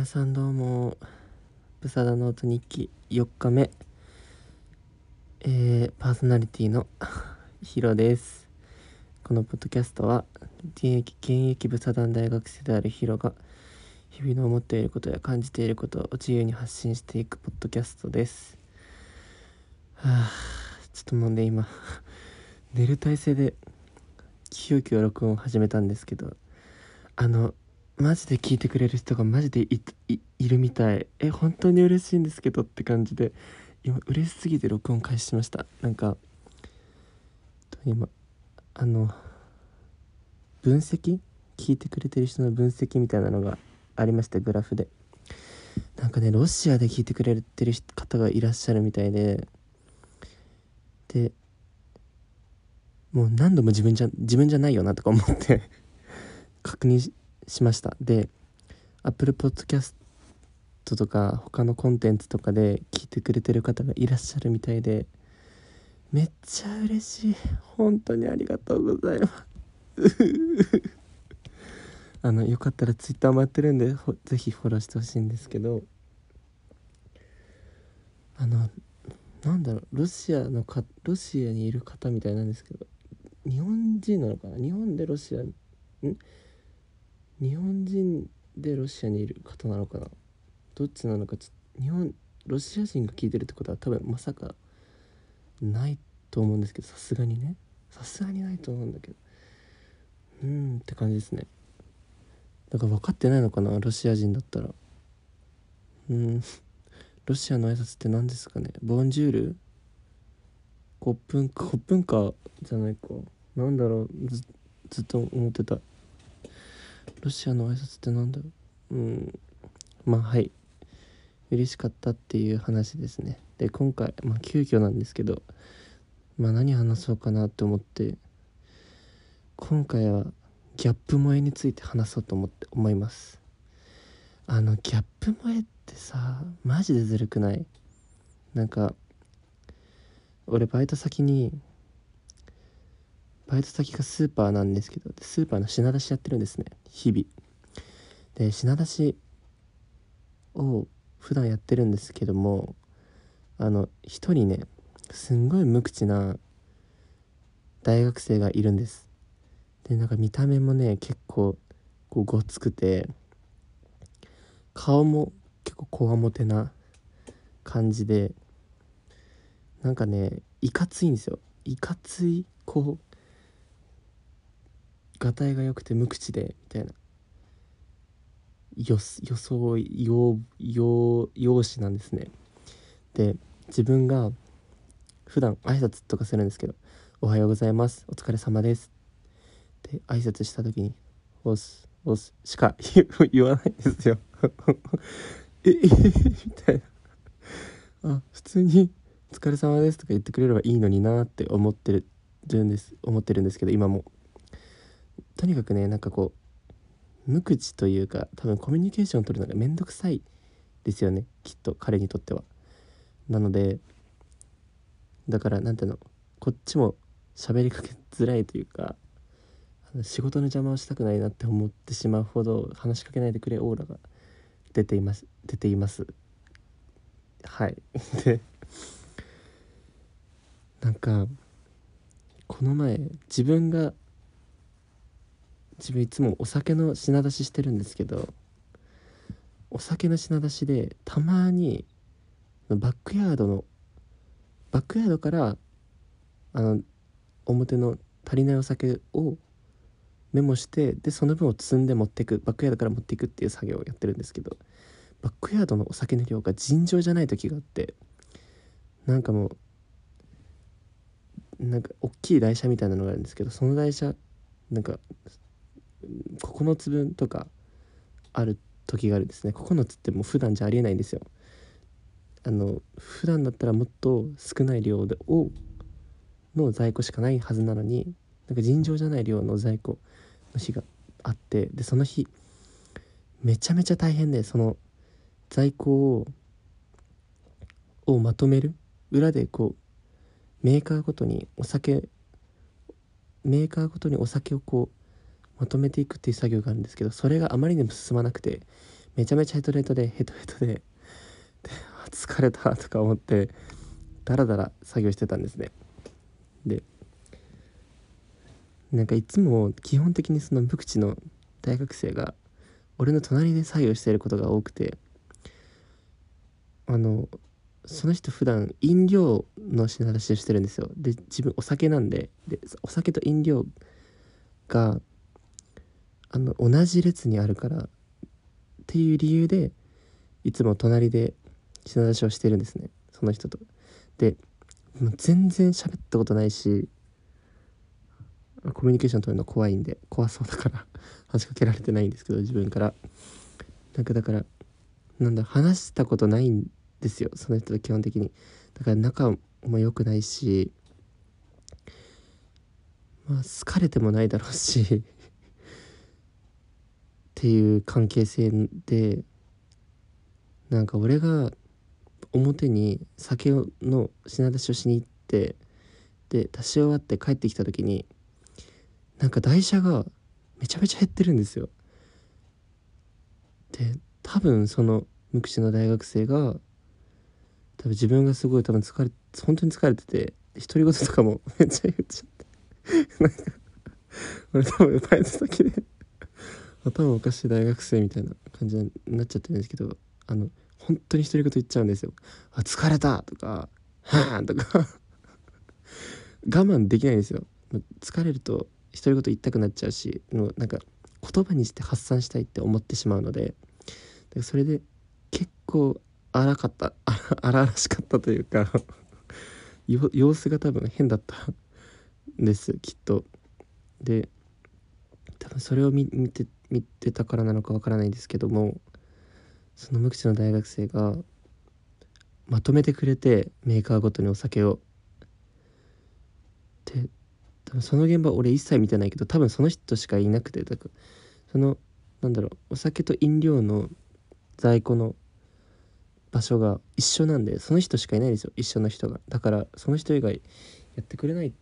皆さんどうもブサダノート日記4日目。えー、パーソナリティのヒロです。このポッドキャストは現役現役ブサダン大学生であるヒロが日々の思っていることや感じていることを自由に発信していくポッドキャストです。はあちょっともうね今寝る体勢で急遽録音を始めたんですけどあのマジで聞いてくれる人がマジでいるみたい。え本当に嬉しいんですけどって感じで。今嬉しすぎて録音開始しました。なんか今あの分析？聞いてくれてる人の分析みたいなのがありましたグラフで。なんかねロシアで聞いてくれてる方がいらっしゃるみたいで。でもう何度も自分じゃ自分じゃないよなとか思って。確認しました。で Apple Podcast とか他のコンテンツとかで聞いてくれてる方がいらっしゃるみたいでめっちゃ嬉しい。本当にありがとうございます。あのよかったら Twitter もやってるんでぜひフォローしてほしいんですけど。あのなんだろう。ロシアのかロシアにいる方みたいなんですけど。日本人なのかな？日本でロシアん？日本人でロシアにいる方なのかな？どっちなのかち日本ロシア人が聞いてるってことは多分まさかないと思うんですけどさすがにね。さすがにないと思うんだけど。うんって感じですね。だから分かってないのかな？ロシア人だったら。うん。ロシアの挨拶って何ですかね？ボンジュール？コップンコップンカじゃないか。なんだろう？ずずっと思ってた。ロシアの挨拶ってなんだ？ろううん。まあはい。嬉しかったっていう話ですね。で今回まあ急遽なんですけどまあ何話そうかなって思って今回はギャップ萌えについて話そうと思って思います。あのギャップ萌えってさマジでずるくない？なんか俺バイト先にバイト先がスーパーなんですけどスーパーの品出しやってるんですね。日々。で品出しを普段やってるんですけどもあの一人ねすんごい無口な大学生がいるんです。でなんか見た目もね結構こうごつくて顔も結構こわもてな感じでなんかねいかついんですよ。いかついこうがたいが良くて無口でみたいな。予想用用用紙なんですね。で自分が普段挨拶とかするんですけど「おはようございますお疲れ様です」って挨拶した時に「おすおす」しか 言わないんですよ。ええ みたいな。あ普通に「お疲れ様です」とか言ってくれればいいのになって思ってるんです思ってるんですけど今も。とにかくねなんかこう無口というか多分コミュニケーションを取るのがめんどくさいですよねきっと彼にとっては。なのでだから何ていうのこっちも喋りかけづらいというか仕事の邪魔をしたくないなって思ってしまうほど話しかけないでくれオーラが出ています出ていますはい でなんかこの前自分が自分いつもお酒の品出ししてるんですけどお酒の品出しでたまにバックヤードのバックヤードからあの表の足りないお酒をメモしてでその分を積んで持っていくバックヤードから持っていくっていう作業をやってるんですけどバックヤードのお酒の量が尋常じゃない時があってなんかもうなんか大きい台車みたいなのがあるんですけどその台車なんか9つ分とかある時があるんですね。9つってもう普段じゃありえないんですよ。あの普段だったらもっと少ない量でをの在庫しかないはずなのになんか尋常じゃない量の在庫の日があってでその日めちゃめちゃ大変でその在庫ををまとめる。裏でこうメーカーごとにお酒メーカーごとにお酒をこうまとめていくっていう作業があるんですけどそれがあまりにも進まなくてめちゃめちゃヘトヘトでヘトヘトでで 疲れたとか思ってダラダラ作業してたんですね。でなんかいつも基本的にその無口の大学生が俺の隣で作業していることが多くてあのその人普段飲料の品出しをしてるんですよ。で自分お酒なんででお酒と飲料があの同じ列にあるからっていう理由でいつも隣で品出しをしてるんですね。その人と。でもう全然喋ったことないしコミュニケーション取るの怖いんで怖そうだから話しかけられてないんですけど自分から。なんかだからなんだ話したことないんですよ。その人と基本的に。だから仲も良くないしまあ好かれてもないだろうし。っていう関係性でなんか俺が表に酒の品出しをしに行ってで出し終わって帰ってきた時になんか台車がめちゃめちゃ減ってるんですよ。で多分その無口の大学生が多分自分がすごい多分疲れ本当に疲れてて独り言とかもめっちゃ言っちゃってなんか俺多分バイト先で頭おかしい大学生みたいな感じになっちゃってるんですけどあの本当に独り言言っちゃうんですよ「あ疲れた!」とか「はあ!」とか 我慢できないんですよ疲れると独り言言いたくなっちゃうしもうなんか言葉にして発散したいって思ってしまうのでそれで結構荒かった 荒々しかったというか 様子が多分変だったんですきっとでそれを見て見てたからなのかわからないんですけどもその無口の大学生がまとめてくれてメーカーごとにお酒を。で多分その現場俺一切見てないけど多分その人しかいなくてだからそのなんだろうお酒と飲料の在庫の場所が一緒なんでその人しかいないですよ一緒の人が。だからその人以外やってくれない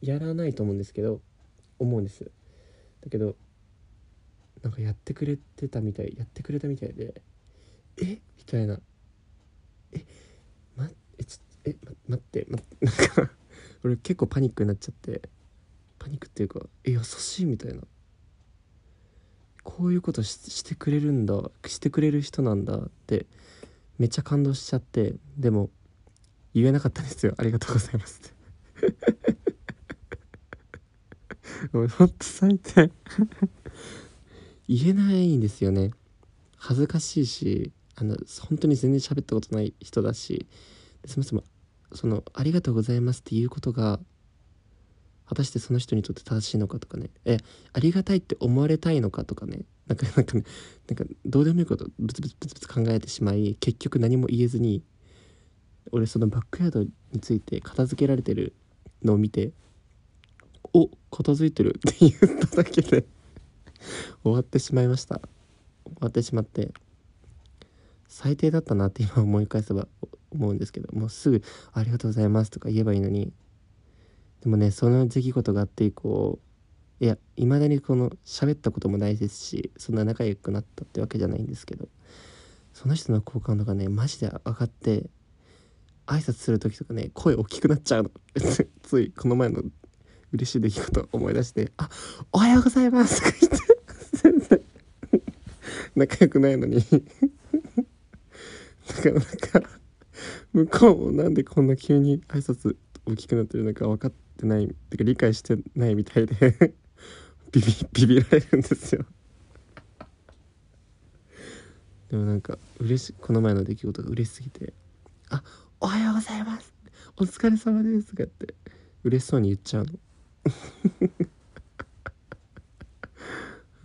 やらないと思うんですけど思うんです。だけどなんかやってくれてたみたいやってくれたみたいでえ？みたいな。え？まえちょえ、ま、待ってまなんか 俺結構パニックになっちゃってパニックっていうかえ優しいみたいな。こういうことしてくれるんだしてくれる人なんだってめっちゃ感動しちゃってでも言えなかったんですよ。ありがとうございますって。もうほんと最低。言えないんですよね。恥ずかしいしあの本当に全然喋ったことない人だしそもそもその「ありがとうございます」っていうことが果たしてその人にとって正しいのかとかね。えありがたいって思われたいのかとかね。なんかなんかねなんかどうでもいいことブツブツブツブツ考えてしまい結局何も言えずに俺そのバックヤードについて片付けられてるのを見て「お片付いてる」って言っただけで終わってしまいました。終わってしまって最低だったなって今思い返せば思うんですけどもうすぐ「ありがとうございます」とか言えばいいのにでもねその出来事があって以降いやいまだにこの喋ったこともないですしそんな仲良くなったってわけじゃないんですけどその人の好感度がねマジで上がって挨拶する時とかね声大きくなっちゃうの。ついこの前の嬉しい出来事を思い出して「あおはようございます」とか言って仲良くないのに。だからなんか向こうもなんでこんな急に挨拶大きくなってるのか分かってないてか理解してないみたいで。ビビビビられるんですよ。でもなんか嬉しこの前の出来事が嬉しすぎて「あおはようございます。お疲れ様です」とかって嬉しそうに言っちゃうの。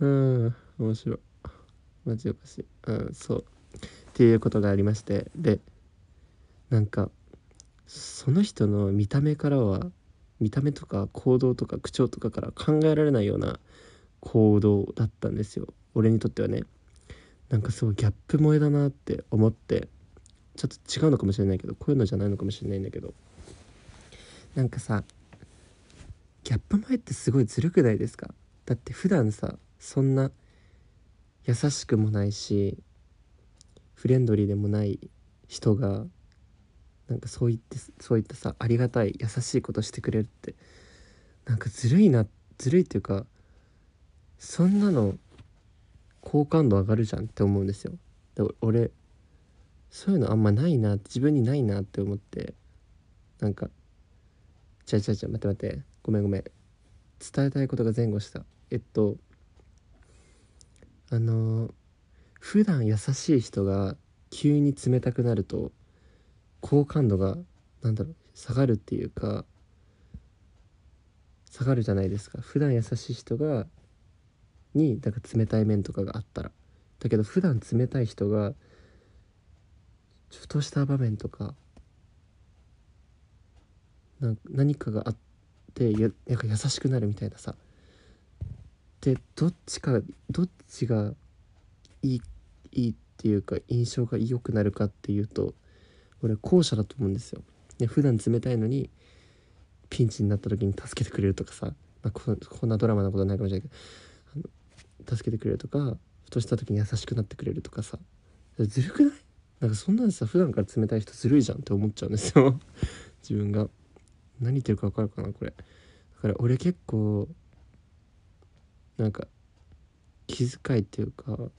うん面白い。マジおかしいうんそうっていうことがありましてでなんかその人の見た目からは見た目とか行動とか口調とかから考えられないような行動だったんですよ。俺にとってはね。なんかすごいギャップ萌えだなって思ってちょっと違うのかもしれないけどこういうのじゃないのかもしれないんだけど。なんかさギャップ萌えってすごいずるくないですか？だって普段さそんな優しくもないしフレンドリーでもない人がなんかそう言ってそういったさありがたい優しいことしてくれるってなんかずるいなずるいっていうかそんなの好感度上がるじゃんって思うんですよ。で俺そういうのあんまないな自分にないなって思ってなんかちゃちゃちゃ待って待ってごめんごめん伝えたいことが前後した。えっとあの普段優しい人が急に冷たくなると好感度がなんだろう下がるっていうか下がるじゃないですか。普段優しい人がになんか冷たい面とかがあったら。だけど普段冷たい人がふとした場面とか何かがあってやなんか優しくなるみたいなさ。でどっちかどっちがいいいいっていうか印象が良くなるかっていうと俺後者だと思うんですよ。で普段冷たいのにピンチになった時に助けてくれるとかさ、まあ、こんなドラマなことないかもしれないけどあの助けてくれるとかふとした時に優しくなってくれるとかさずるくない？なんかそんなんさ普段から冷たい人ずるいじゃんって思っちゃうんですよ。自分が。何言ってるか分かるかなこれ。だから俺結構なんか気遣いっていうか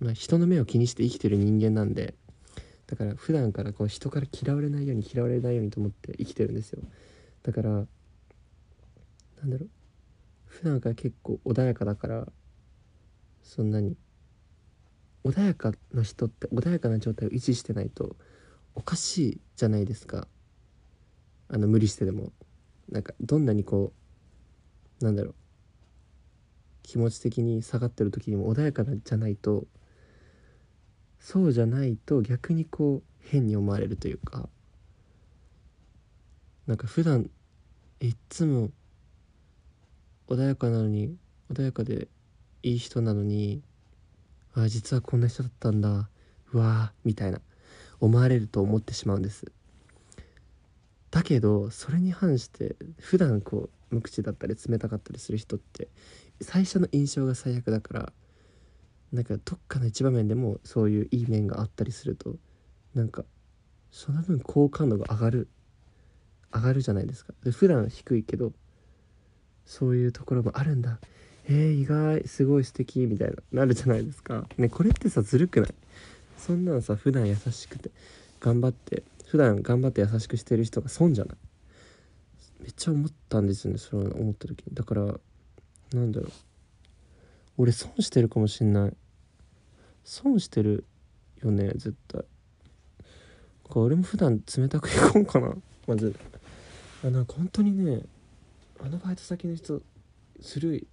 まあ、人の目を気にして生きてる人間なんでだから普段からこう人から嫌われないように嫌われないようにと思って生きてるんですよ。だからなんだろう。普段から結構穏やかだからそんなに穏やかな人って穏やかな状態を維持してないとおかしいじゃないですか。あの無理してでも。なんかどんなにこうなんだろう。気持ち的に下がってる時にも穏やかなじゃないとそうじゃないと逆にこう変に思われるというかなんか普段いっつも穏やかなのに穏やかでいい人なのにあ実はこんな人だったんだうわーみたいな思われると思ってしまうんです。だけどそれに反して普段こう無口だったり冷たかったりする人って最初の印象が最悪だからなんかどっかの一場面でもそういういい面があったりするとなんかその分好感度が上がる上がるじゃないですか。で普段低いけどそういうところもあるんだ。えー、意外すごい素敵みたいななるじゃないですか。ねこれってさずるくない？そんなんさ普段優しくて頑張って普段頑張って優しくしてる人が損じゃない？めっちゃ思ったんですよねそれを思った時に。だからなんだろう。俺損してるかもしんない。損してるよね絶対。俺も普段冷たくいこうかな。まず。あなんか本当にねあのバイト先の人ずるい。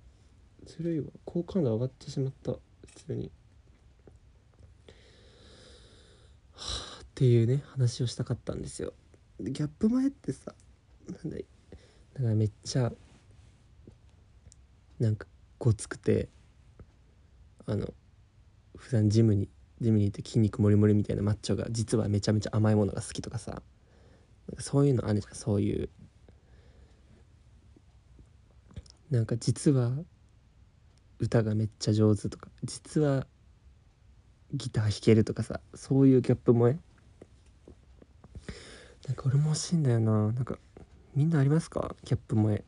ずるいわ。好感度上がってしまった。普通に。はあっていうね話をしたかったんですよ。ギャップ前ってさ。なんだいだからめっちゃなんかごつくてあの普段ジムにジムにいて筋肉もりもりみたいなマッチョが実はめちゃめちゃ甘いものが好きとかさそういうのあるじゃんそういう。なんか実は歌がめっちゃ上手とか実はギター弾けるとかさそういうギャップ萌え。なんか俺も欲しいんだよななんかみんなありますか？ギャップ萌え。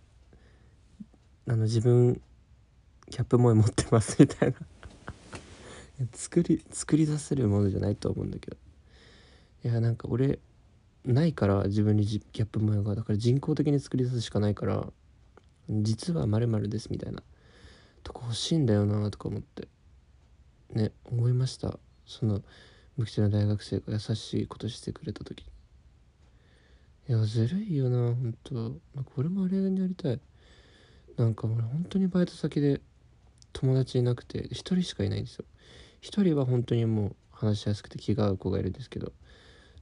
あの自分ギャップ萌え持ってますみたいな。作り作り出せるものじゃないと思うんだけど。いやなんか俺ないから自分にギャップ萌えが。だから人工的に作り出すしかないから実はまるですみたいな。とこ欲しいんだよなとか思って。ね思いました。その無口な大学生が優しいことしてくれた時いやずるいよな本当。なんか俺もあれにやりたい。なんか俺本当にバイト先で友達いなくて1人しかいないんですよ。1人は本当にもう話しやすくて気が合う子がいるんですけど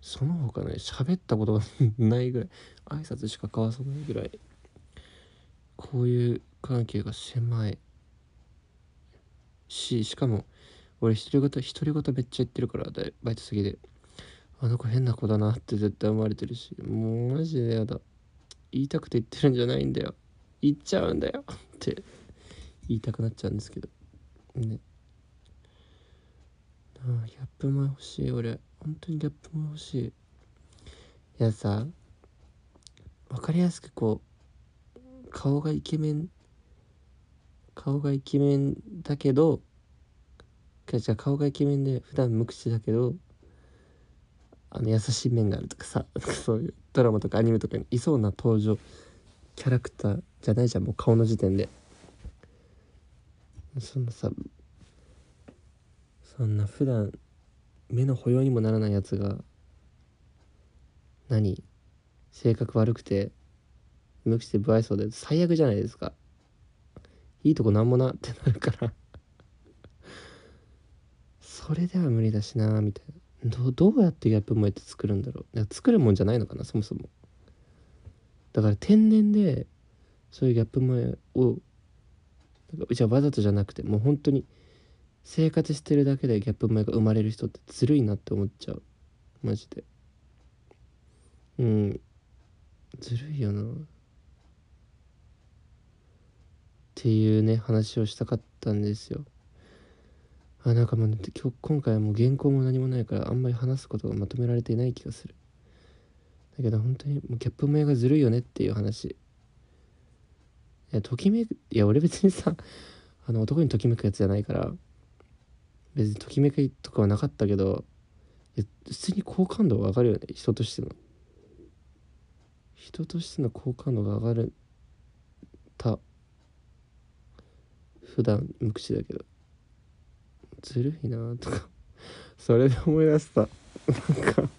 その他ね喋ったことが ないぐらい挨拶しか交わさないぐらいこういう関係が狭いししかも俺独り言独り言めっちゃ言ってるからバイト先で。あの子変な子だなって絶対思われてるしもうマジでやだ。言いたくて言ってるんじゃないんだよ。言っちゃうんだよ。って言いたくなっちゃうんですけど。ね。うんギャップも欲しい俺。本当にギャップも欲しい。いやさ分かりやすくこう顔がイケメン顔がイケメンだけどじゃ顔がイケメンで普段無口だけどあの優しい面があるとかさ そういうドラマとかアニメとかにいそうな登場キャラクターじゃないじゃん。もう顔の時点で。そんなさそんな普段目の保養にもならないやつが何？性格悪くて無口で不愛想で最悪じゃないですか。いいとこなんもなってなるから。それでは無理だしなみたいな。どどうやってギャップ萌えって作るんだろう？作るもんじゃないのかなそもそも。だから天然でそういうギャップ萌えをじゃあわざとじゃなくてもう本当に生活してるだけでギャップ萌えが生まれる人ってずるいなって思っちゃう。マジで。うん。ずるいよな。っていうね話をしたかったんですよ。あなんかもう今日今回はもう原稿も何もないからあんまり話すことがまとめられていない気がする。だけど本当にもうギャップ萌えがずるいよねっていう話。いやときめくいや俺別にさあの男にときめくやつじゃないから別にときめくとかはなかったけどいや普通に好感度が上がるよね人としての。人としての好感度が上がるた普段無口だけど。ずるいなとかそれで思い出した。なんか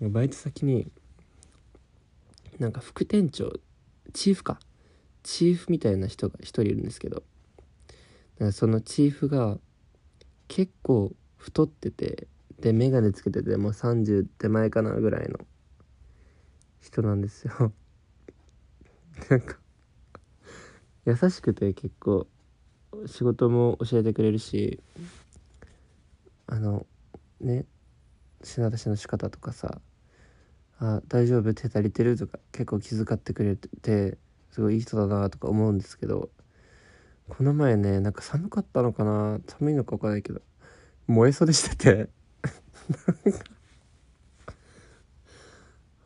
バイト先になんか副店長チーフか。チーフみたいな人が一人いるんですけど。そのチーフが結構太っててで眼鏡つけててもう30手前かなぐらいの人なんですよ。なんか優しくて結構仕事も教えてくれるしあのね品出しの仕方とかさ「あ大丈夫？手足りてる?」とか結構気遣ってくれてすごいいい人だなとか思うんですけどこの前ねなんか寒かったのかな？寒いのか分かんないけど燃え袖してて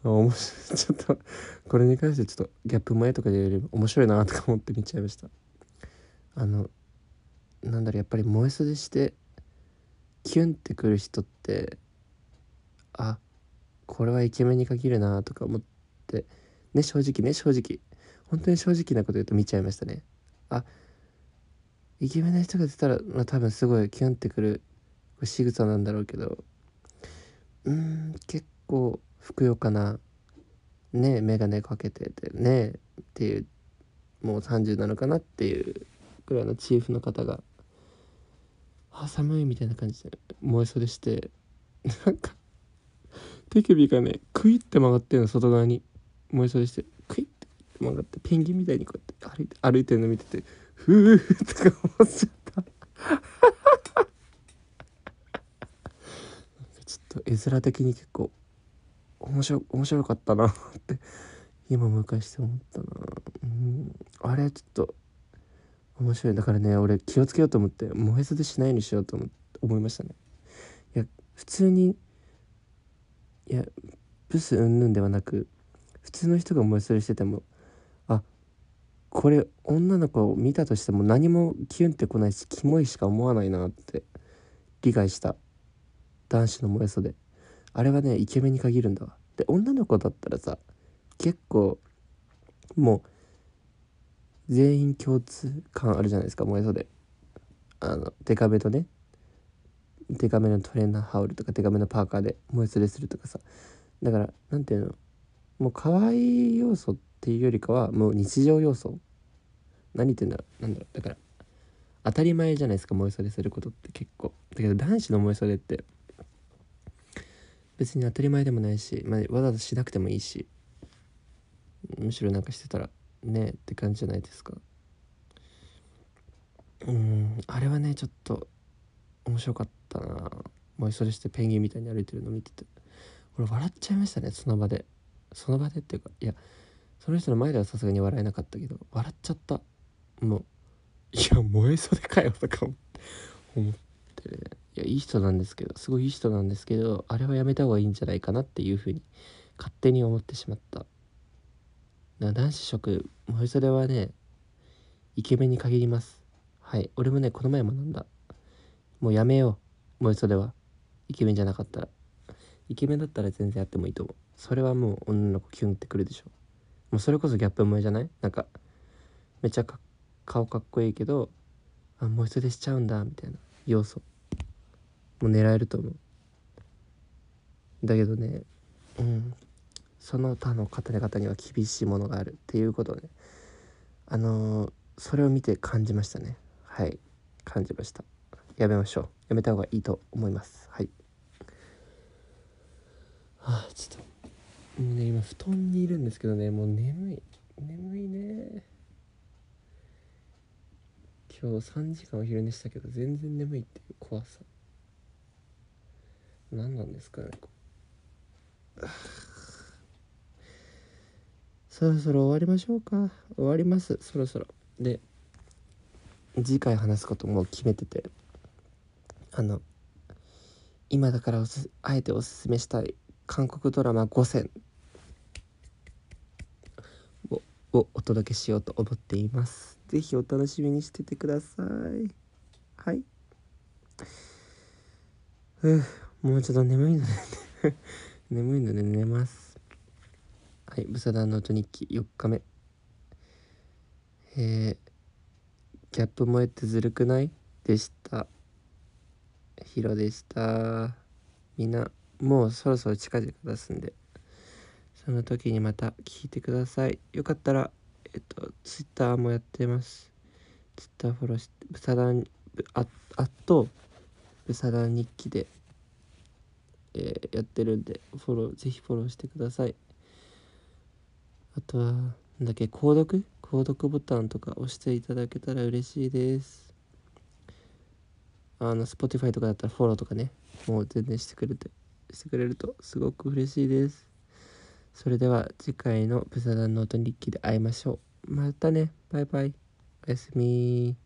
面白いちょっとこれに関してちょっとギャップ前とかでより面白いなとか思って見ちゃいました。あのなんだろうやっぱり燃え袖してキュンってくる人ってあこれはイケメンに限るなとか思ってね正直ね正直。本当に正直なこと言うと見ちゃいましたね。あイケメンな人が出たら、まあ、多分すごいキュンってくる仕草なんだろうけど。うん結構ふくよかなね眼鏡かけててねっていうもう30なのかなっていうぐらいのチーフの方が「あ寒い」みたいな感じで燃えそうでしてなんか手首がねクイって曲がってるの外側に燃えそうでしてクイって曲がってペンギンみたいにこうやって歩いて歩いてるの見ててふうとか思っちゃった。ちょっと絵面的に結構面白面白かったなって今昔して思ったな。うん。あれちょっと面白い。だからね俺気をつけようと思って燃え袖しないようにしようと思いましたね。いや普通にいやブスうんぬんではなく普通の人が燃え袖しててもあこれ女の子を見たとしても何もキュンってこないしキモいしか思わないなって理解した。男子の燃え袖あれはねイケメンに限るんだわ。で女の子だったらさ結構もう全員共通感あるじゃないですか燃え袖あのデカめとね。デカめのトレーナーハウルとかデカめのパーカーで燃え袖するとかさ。だから何ていうの。もう可愛い要素っていうよりかはもう日常要素。何言ってんだろう。なんだろう。だから当たり前じゃないですか燃え袖することって結構。だけど男子の燃え袖って別に当たり前でもないし、まあ、わざわざしなくてもいいし。むしろなんかしてたらねって感じじゃないですか。うんあれはねちょっと面白かったな。燃え袖してペンギンみたいに歩いてるの見てて。俺笑っちゃいましたねその場で。その場でっていうかいやその人の前ではさすがに笑えなかったけど笑っちゃった。もういや燃え袖かよとか思って、いいやいい人なんですけどすごいいい人なんですけどあれはやめた方がいいんじゃないかなっていうふうに勝手に思ってしまった。な男子職もうそれはねイケメンに限ります。はい。俺もねこの前学んだ。もうやめよう。もうそれは。イケメンじゃなかったら。イケメンだったら全然やってもいいと思う。それはもう女の子キュンってくるでしょ。もうそれこそギャップ萌えじゃない？なんかめちゃ顔かっこいいけどあもう一人しちゃうんだみたいな。要素。もう狙えると思う。だけどねうん。その他の方々には厳しいものがあるっていうことをねあのー、それを見て感じましたね。はい。感じました。やめましょう。やめた方がいいと思います。はい。あちょっともうね今布団にいるんですけどねもう眠い。眠いね。今日3時間お昼寝したけど全然眠いっていう怖さ。何なんですかねそろそろ終わりましょうか。終わります。そろそろ。で次回話すことも決めてて。あの今だからあえておすすめしたい韓国ドラマ5選。ををお届けしようと思っています。是非お楽しみにしててください。はい。うもうちょっと眠いので 眠いので寝ます。はいブサダンノート日記4日目えー、ギャップ萌えってずるくない？でした。ヒロでした。みんなもうそろそろ近々出すんで。その時にまた聞いてください。よかったらえっとツイッターもやってます。ツイッターフォローしてブサダンああっとブサダン日記で、えー、やってるんでフォローぜひフォローしてください。あとはなんだっけ購読？購読ボタンとか押していただけたら嬉しいです。あの Spotify とかだったらフォローとかねもう全然してくれてしてくれるとすごく嬉しいです。それでは次回のブサダンノート日記で会いましょう。またね。バイバイ。おやすみ。